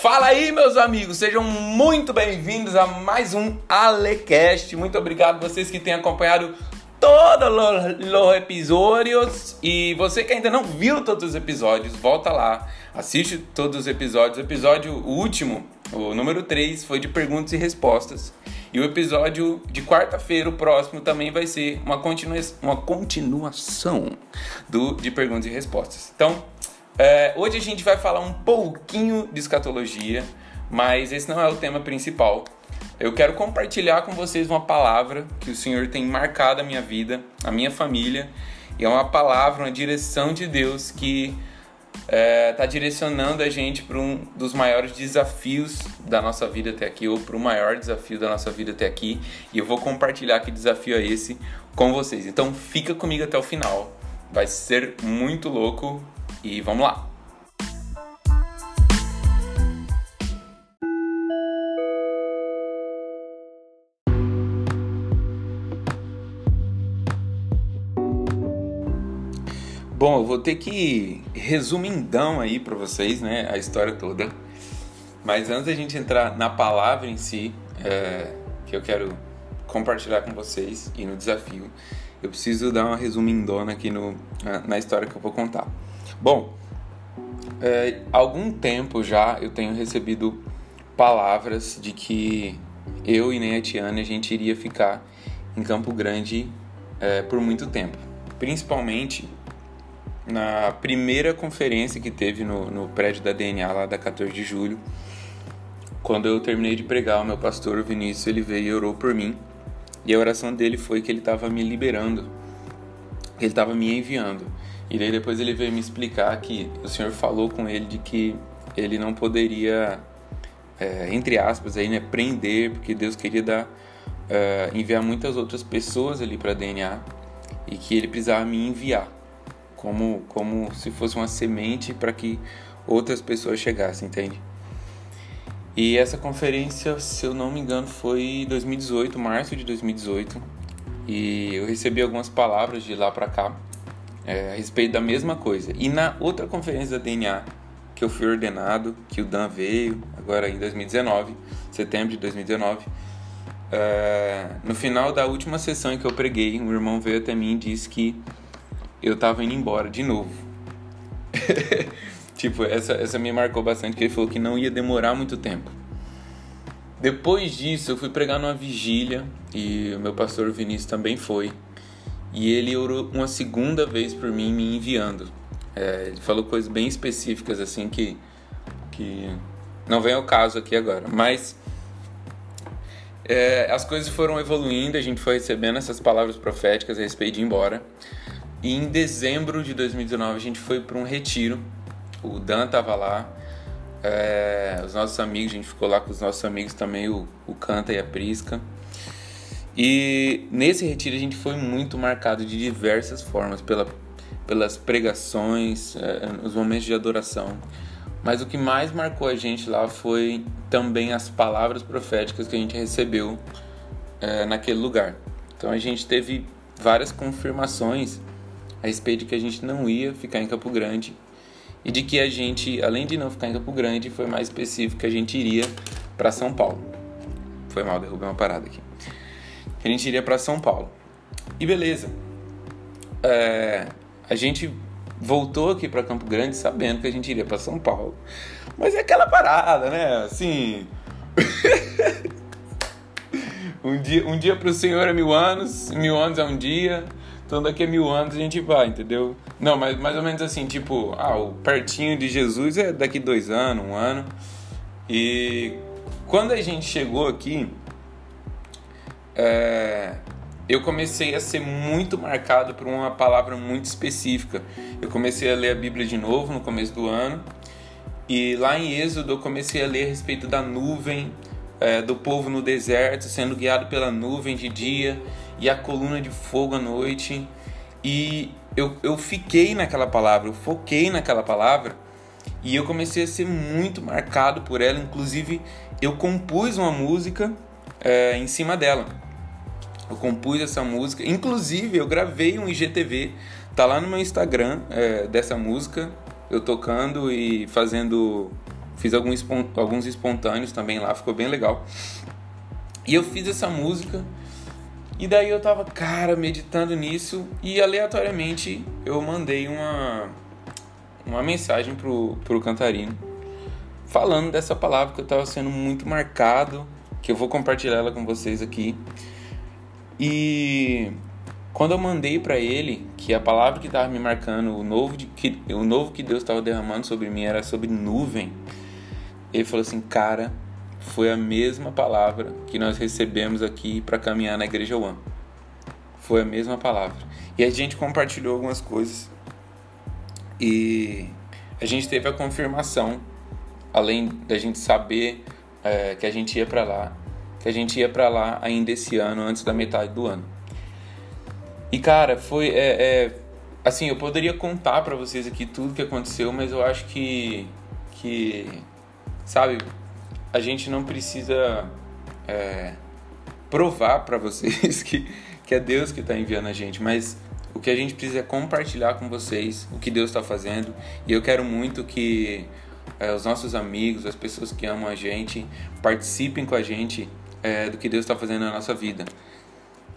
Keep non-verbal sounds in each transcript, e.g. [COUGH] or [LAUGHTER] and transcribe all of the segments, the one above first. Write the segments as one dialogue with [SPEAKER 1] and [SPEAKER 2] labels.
[SPEAKER 1] Fala aí, meus amigos, sejam muito bem-vindos a mais um Alecast. Muito obrigado vocês que têm acompanhado todos os episódios e você que ainda não viu todos os episódios, volta lá, assiste todos os episódios. O episódio último, o número 3, foi de perguntas e respostas. E o episódio de quarta-feira, o próximo, também vai ser uma, continua uma continuação do de perguntas e respostas. Então, é, hoje a gente vai falar um pouquinho de escatologia, mas esse não é o tema principal. Eu quero compartilhar com vocês uma palavra que o Senhor tem marcado a minha vida, a minha família, e é uma palavra, uma direção de Deus que está é, tá direcionando a gente para um dos maiores desafios da nossa vida até aqui, ou para o maior desafio da nossa vida até aqui, e eu vou compartilhar que desafio é esse com vocês. Então fica comigo até o final, vai ser muito louco e vamos lá! Bom, eu vou ter que resumindão aí para vocês, né, a história toda. Mas antes da gente entrar na palavra em si, é, que eu quero compartilhar com vocês e no desafio, eu preciso dar uma resumindona aqui no, na história que eu vou contar. Bom, é, algum tempo já eu tenho recebido palavras de que eu e nem a Tiana a gente iria ficar em Campo Grande é, por muito tempo. Principalmente na primeira conferência que teve no, no prédio da DNA lá da 14 de julho, quando eu terminei de pregar, o meu pastor Vinícius ele veio e orou por mim. E a oração dele foi que ele estava me liberando, ele estava me enviando. E daí depois ele veio me explicar que o Senhor falou com ele de que ele não poderia, é, entre aspas, aí, né, prender, porque Deus queria dar, é, enviar muitas outras pessoas ali para DNA e que ele precisava me enviar como, como se fosse uma semente para que outras pessoas chegassem, entende? E essa conferência, se eu não me engano, foi 2018, março de 2018, e eu recebi algumas palavras de lá para cá é, a respeito da mesma coisa. E na outra conferência da DNA que eu fui ordenado, que o Dan veio, agora em 2019, setembro de 2019, é, no final da última sessão em que eu preguei, um irmão veio até mim e disse que eu tava indo embora de novo. [LAUGHS] tipo, essa, essa me marcou bastante, porque ele falou que não ia demorar muito tempo. Depois disso, eu fui pregar numa vigília e o meu pastor Vinícius também foi. E ele orou uma segunda vez por mim, me enviando. É, ele falou coisas bem específicas, assim, que, que não vem ao caso aqui agora. Mas é, as coisas foram evoluindo, a gente foi recebendo essas palavras proféticas a respeito de ir embora. E em dezembro de 2019 a gente foi para um retiro. O Dan tava lá, é, os nossos amigos, a gente ficou lá com os nossos amigos também, o, o Canta e a Prisca. E nesse retiro a gente foi muito marcado de diversas formas, pela, pelas pregações, é, os momentos de adoração. Mas o que mais marcou a gente lá foi também as palavras proféticas que a gente recebeu é, naquele lugar. Então a gente teve várias confirmações a respeito de que a gente não ia ficar em Campo Grande e de que a gente, além de não ficar em Campo Grande, foi mais específico que a gente iria para São Paulo. Foi mal, derrubei uma parada aqui. A gente iria para São Paulo. E beleza. É, a gente voltou aqui para Campo Grande sabendo que a gente iria para São Paulo. Mas é aquela parada, né? Assim. [LAUGHS] um dia, um dia para o Senhor é mil anos, mil anos é um dia. Então daqui a mil anos a gente vai, entendeu? Não, mas mais ou menos assim, tipo, ah, o pertinho de Jesus é daqui dois anos, um ano. E quando a gente chegou aqui, é, eu comecei a ser muito marcado por uma palavra muito específica. Eu comecei a ler a Bíblia de novo no começo do ano. E lá em Êxodo eu comecei a ler a respeito da nuvem, é, do povo no deserto, sendo guiado pela nuvem de dia e a coluna de fogo à noite. E eu, eu fiquei naquela palavra, eu foquei naquela palavra e eu comecei a ser muito marcado por ela. Inclusive, eu compus uma música é, em cima dela. Eu compus essa música, inclusive eu gravei um IGTV, tá lá no meu Instagram é, dessa música, eu tocando e fazendo Fiz alguns, alguns espontâneos também lá, ficou bem legal. E eu fiz essa música. E daí eu tava, cara, meditando nisso. E aleatoriamente eu mandei uma, uma mensagem pro, pro cantarino. Falando dessa palavra que eu tava sendo muito marcado. Que eu vou compartilhar ela com vocês aqui. E quando eu mandei para ele que a palavra que estava me marcando, o novo, de, que, o novo que Deus estava derramando sobre mim era sobre nuvem, ele falou assim: Cara, foi a mesma palavra que nós recebemos aqui para caminhar na Igreja One. Foi a mesma palavra. E a gente compartilhou algumas coisas. E a gente teve a confirmação, além da gente saber é, que a gente ia para lá, que a gente ia para lá ainda esse ano, antes da metade do ano. E cara, foi é, é assim, eu poderia contar para vocês aqui tudo que aconteceu, mas eu acho que que sabe, a gente não precisa é, provar para vocês [LAUGHS] que que é Deus que está enviando a gente, mas o que a gente precisa é compartilhar com vocês o que Deus está fazendo. E eu quero muito que é, os nossos amigos, as pessoas que amam a gente, participem com a gente é, do que Deus está fazendo na nossa vida.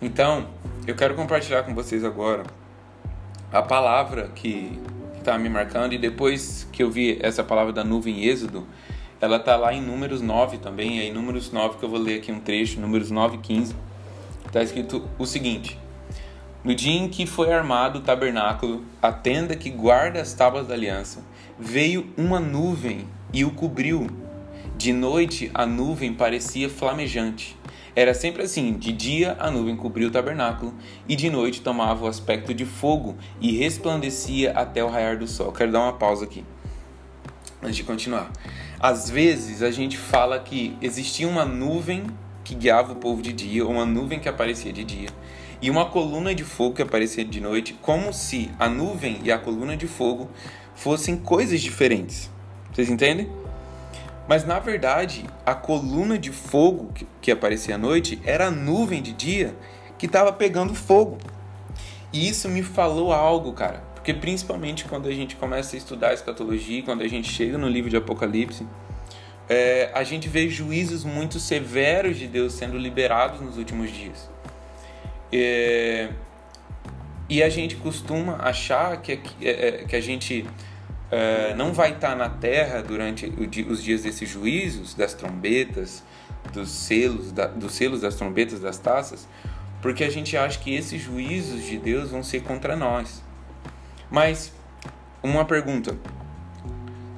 [SPEAKER 1] Então, eu quero compartilhar com vocês agora a palavra que está me marcando e depois que eu vi essa palavra da nuvem em Êxodo, ela está lá em Números 9 também, é em Números 9 que eu vou ler aqui um trecho, Números 9 e 15. Está escrito o seguinte: No dia em que foi armado o tabernáculo, a tenda que guarda as tábuas da aliança, veio uma nuvem e o cobriu. De noite a nuvem parecia flamejante era sempre assim: de dia a nuvem cobria o tabernáculo, e de noite tomava o aspecto de fogo e resplandecia até o raiar do sol. Quero dar uma pausa aqui, antes de continuar. Às vezes a gente fala que existia uma nuvem que guiava o povo de dia, ou uma nuvem que aparecia de dia, e uma coluna de fogo que aparecia de noite, como se a nuvem e a coluna de fogo fossem coisas diferentes. Vocês entendem? Mas na verdade, a coluna de fogo que, que aparecia à noite era a nuvem de dia que estava pegando fogo. E isso me falou algo, cara. Porque principalmente quando a gente começa a estudar a escatologia, quando a gente chega no livro de Apocalipse, é, a gente vê juízos muito severos de Deus sendo liberados nos últimos dias. É, e a gente costuma achar que, é, é, que a gente uh, não vai estar na terra durante os dias desses juízos, das trombetas, dos selos, da, dos selos das trombetas, das taças, porque a gente acha que esses juízos de Deus vão ser contra nós. Mas, uma pergunta.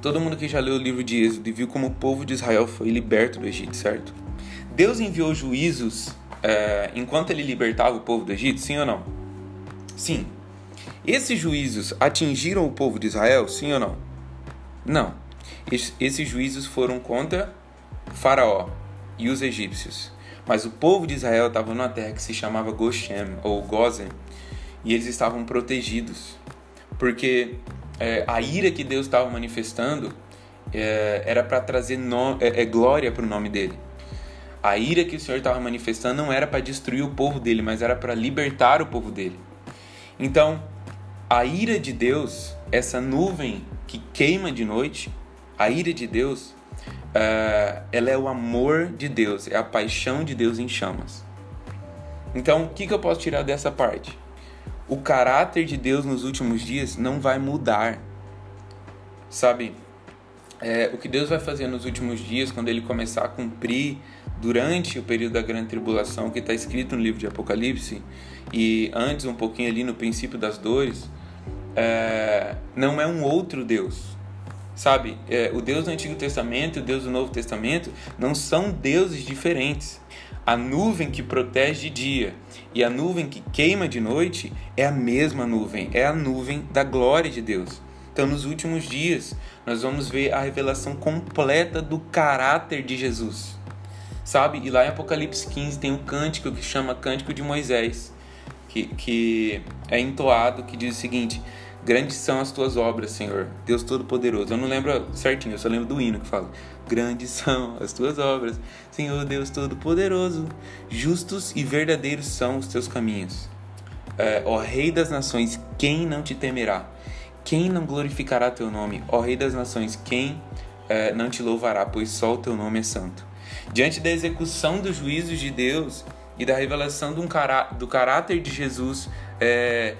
[SPEAKER 1] Todo mundo que já leu o livro de Êxodo e viu como o povo de Israel foi liberto do Egito, certo? Deus enviou juízos uh, enquanto ele libertava o povo do Egito, sim ou não? Sim. Esses juízos atingiram o povo de Israel, sim ou não? Não. Esses juízos foram contra Faraó e os egípcios. Mas o povo de Israel estava numa terra que se chamava Goshen ou Gozen e eles estavam protegidos porque é, a ira que Deus estava manifestando é, era para trazer no, é, é glória para o nome dele. A ira que o Senhor estava manifestando não era para destruir o povo dele, mas era para libertar o povo dele. Então, a ira de Deus, essa nuvem que queima de noite, a ira de Deus, uh, ela é o amor de Deus, é a paixão de Deus em chamas. Então, o que, que eu posso tirar dessa parte? O caráter de Deus nos últimos dias não vai mudar. Sabe, é, o que Deus vai fazer nos últimos dias, quando Ele começar a cumprir durante o período da grande tribulação, que está escrito no livro de Apocalipse, e antes, um pouquinho ali no princípio das dores, é, não é um outro Deus. Sabe, é, o Deus do Antigo Testamento e o Deus do Novo Testamento não são deuses diferentes. A nuvem que protege de dia e a nuvem que queima de noite é a mesma nuvem, é a nuvem da glória de Deus. Então, nos últimos dias, nós vamos ver a revelação completa do caráter de Jesus. Sabe? E lá em Apocalipse 15 tem um cântico que chama Cântico de Moisés, que, que é entoado, que diz o seguinte: Grandes são as tuas obras, Senhor, Deus Todo-Poderoso. Eu não lembro certinho, eu só lembro do hino que fala: Grandes são as tuas obras, Senhor Deus Todo-Poderoso. Justos e verdadeiros são os teus caminhos. É, ó Rei das Nações, quem não te temerá? Quem não glorificará teu nome? Ó Rei das Nações, quem é, não te louvará, pois só o teu nome é santo. Diante da execução dos juízos de Deus e da revelação do, cará do caráter de Jesus, é,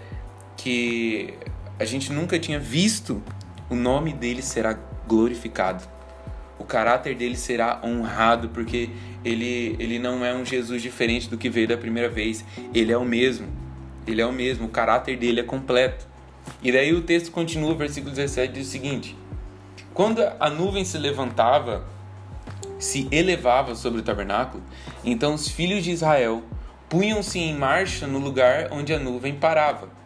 [SPEAKER 1] que a gente nunca tinha visto, o nome dele será glorificado. O caráter dele será honrado, porque ele, ele não é um Jesus diferente do que veio da primeira vez. Ele é o mesmo. Ele é o mesmo. O caráter dele é completo. E daí o texto continua, versículo 17 diz o seguinte: Quando a nuvem se levantava, se elevava sobre o tabernáculo, então os filhos de Israel punham-se em marcha no lugar onde a nuvem parava.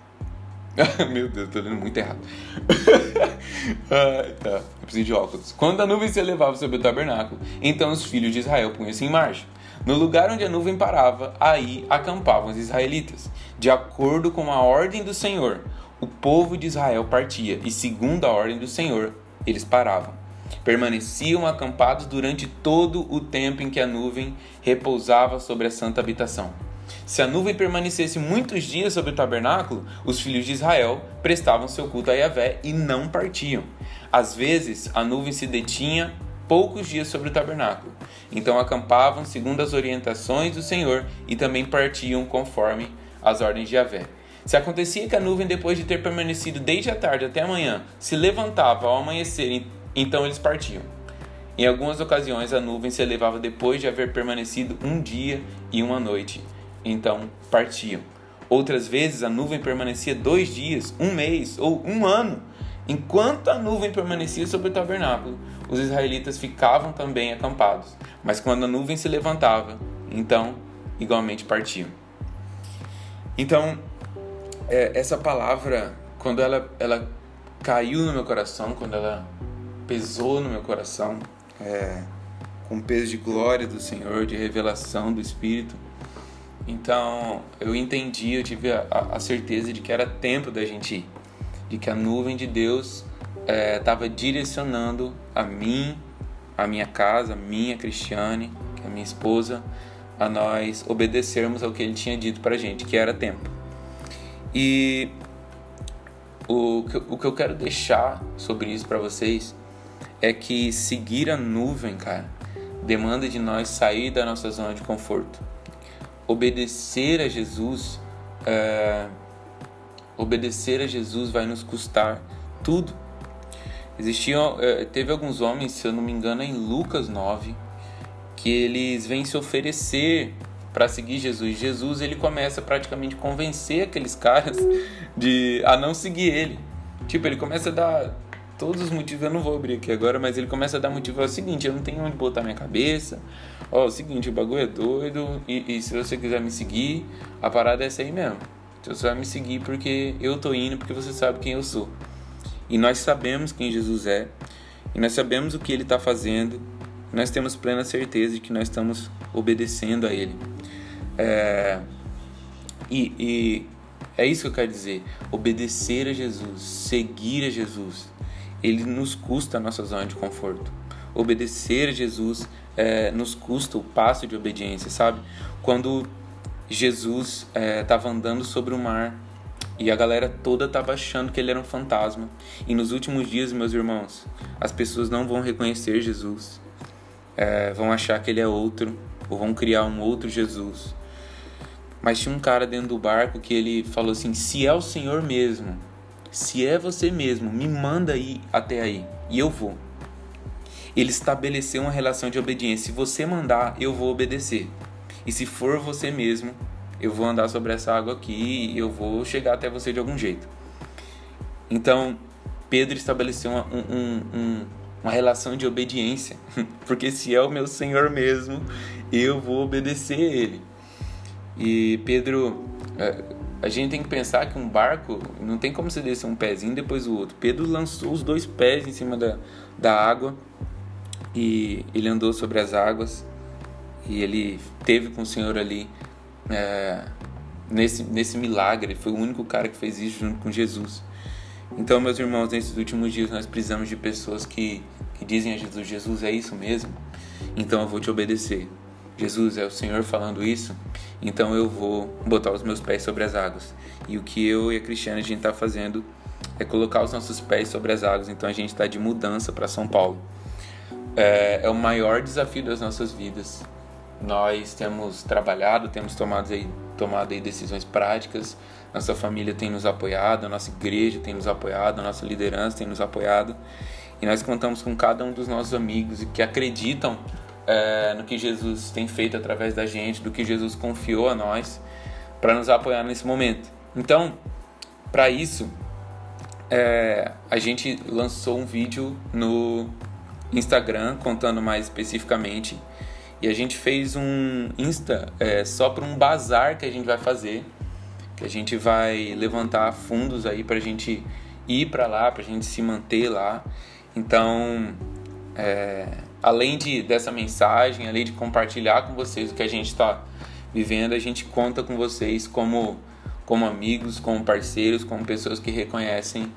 [SPEAKER 1] [LAUGHS] Meu Deus, tô lendo muito errado. [LAUGHS] ah, tá, eu preciso de óculos. Quando a nuvem se elevava sobre o tabernáculo, então os filhos de Israel punham-se em marcha. No lugar onde a nuvem parava, aí acampavam os israelitas. De acordo com a ordem do Senhor, o povo de Israel partia, e segundo a ordem do Senhor, eles paravam. Permaneciam acampados durante todo o tempo em que a nuvem repousava sobre a santa habitação. Se a nuvem permanecesse muitos dias sobre o tabernáculo, os filhos de Israel prestavam seu culto a Yahvé e não partiam. Às vezes, a nuvem se detinha poucos dias sobre o tabernáculo. Então acampavam segundo as orientações do Senhor e também partiam conforme as ordens de Yahvé. Se acontecia que a nuvem, depois de ter permanecido desde a tarde até a manhã, se levantava ao amanhecer, então eles partiam. Em algumas ocasiões, a nuvem se elevava depois de haver permanecido um dia e uma noite, então partiam. Outras vezes, a nuvem permanecia dois dias, um mês ou um ano. Enquanto a nuvem permanecia sobre o tabernáculo, os israelitas ficavam também acampados. Mas quando a nuvem se levantava, então igualmente partiam. Então, é, essa palavra, quando ela, ela caiu no meu coração, quando ela pesou no meu coração, é, com peso de glória do Senhor, de revelação do Espírito, então eu entendi, eu tive a, a certeza de que era tempo da gente ir, de que a nuvem de Deus estava é, direcionando a mim, a minha casa, a minha Cristiane, que é a minha esposa, a nós obedecermos ao que ele tinha dito para gente, que era tempo. E o que, o que eu quero deixar sobre isso para vocês é que seguir a nuvem, cara, demanda de nós sair da nossa zona de conforto. Obedecer a Jesus, é, obedecer a Jesus vai nos custar tudo. Existiam, é, teve alguns homens, se eu não me engano, em Lucas 9, que eles vêm se oferecer para seguir Jesus. Jesus ele começa praticamente a convencer aqueles caras de a não seguir ele. Tipo, ele começa a dar todos os motivos, eu não vou abrir aqui agora, mas ele começa a dar motivo é o seguinte, eu não tenho onde botar minha cabeça. Ó, é o seguinte, o bagulho é doido e, e se você quiser me seguir, a parada é essa aí mesmo. Então você vai me seguir porque eu tô indo, porque você sabe quem eu sou. E nós sabemos quem Jesus é, e nós sabemos o que ele está fazendo, nós temos plena certeza de que nós estamos obedecendo a ele. É, e, e é isso que eu quero dizer. Obedecer a Jesus, seguir a Jesus, ele nos custa a nossa zona de conforto. Obedecer Jesus é, nos custa o passo de obediência, sabe? Quando Jesus estava é, andando sobre o mar e a galera toda estava achando que ele era um fantasma. E nos últimos dias, meus irmãos, as pessoas não vão reconhecer Jesus, é, vão achar que ele é outro, ou vão criar um outro Jesus. Mas tinha um cara dentro do barco que ele falou assim: se é o Senhor mesmo, se é você mesmo, me manda aí até aí e eu vou. Ele estabeleceu uma relação de obediência. Se você mandar, eu vou obedecer. E se for você mesmo, eu vou andar sobre essa água aqui e eu vou chegar até você de algum jeito. Então, Pedro estabeleceu uma, um, um, uma relação de obediência. [LAUGHS] Porque se é o meu Senhor mesmo, eu vou obedecer a Ele. E Pedro, é, a gente tem que pensar que um barco não tem como você descer um pezinho depois o outro. Pedro lançou os dois pés em cima da, da água e ele andou sobre as águas e ele teve com o Senhor ali é, nesse, nesse milagre. Ele foi o único cara que fez isso junto com Jesus. Então, meus irmãos, nesses últimos dias nós precisamos de pessoas que, que dizem a Jesus: Jesus, é isso mesmo? Então eu vou te obedecer. Jesus, é o Senhor falando isso? Então eu vou botar os meus pés sobre as águas. E o que eu e a Cristiane a gente está fazendo é colocar os nossos pés sobre as águas. Então a gente está de mudança para São Paulo. É, é o maior desafio das nossas vidas. Nós temos trabalhado, temos tomado aí, tomado aí decisões práticas, nossa família tem nos apoiado, a nossa igreja tem nos apoiado, a nossa liderança tem nos apoiado. E nós contamos com cada um dos nossos amigos que acreditam é, no que Jesus tem feito através da gente, do que Jesus confiou a nós para nos apoiar nesse momento. Então, para isso, é, a gente lançou um vídeo no Instagram contando mais especificamente e a gente fez um Insta é, só para um bazar que a gente vai fazer, que a gente vai levantar fundos aí para a gente ir para lá, para a gente se manter lá. Então, é, além de, dessa mensagem, além de compartilhar com vocês o que a gente está vivendo, a gente conta com vocês como, como amigos, como parceiros, como pessoas que reconhecem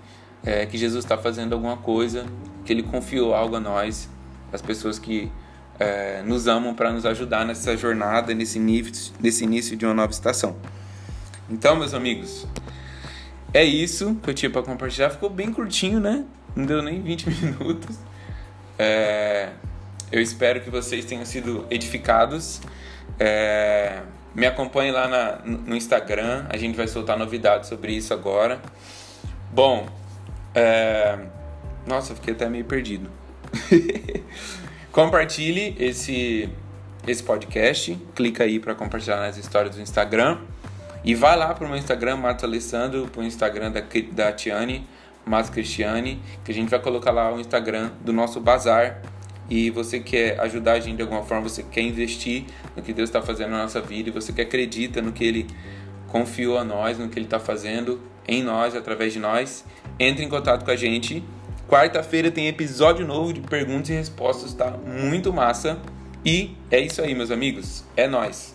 [SPEAKER 1] é, que Jesus está fazendo alguma coisa, que Ele confiou algo a nós, as pessoas que é, nos amam para nos ajudar nessa jornada, nesse, nível, nesse início de uma nova estação. Então, meus amigos, é isso que eu tinha para compartilhar. Ficou bem curtinho, né? Não deu nem 20 [LAUGHS] minutos. É, eu espero que vocês tenham sido edificados. É, me acompanhe lá na, no Instagram, a gente vai soltar novidades sobre isso agora. Bom, é, nossa, fiquei até meio perdido. [LAUGHS] Compartilhe esse, esse podcast. Clica aí para compartilhar nas histórias do Instagram. E vai lá para o meu Instagram, Mato Alessandro, para o Instagram da, da Tiane, Mato Cristiane, que a gente vai colocar lá o Instagram do nosso bazar. E você quer ajudar a gente de alguma forma, você quer investir no que Deus está fazendo na nossa vida, e você que acredita no que Ele confiou a nós, no que Ele está fazendo em nós, através de nós, entre em contato com a gente Quarta-feira tem episódio novo de perguntas e respostas, tá? Muito massa. E é isso aí, meus amigos. É nós.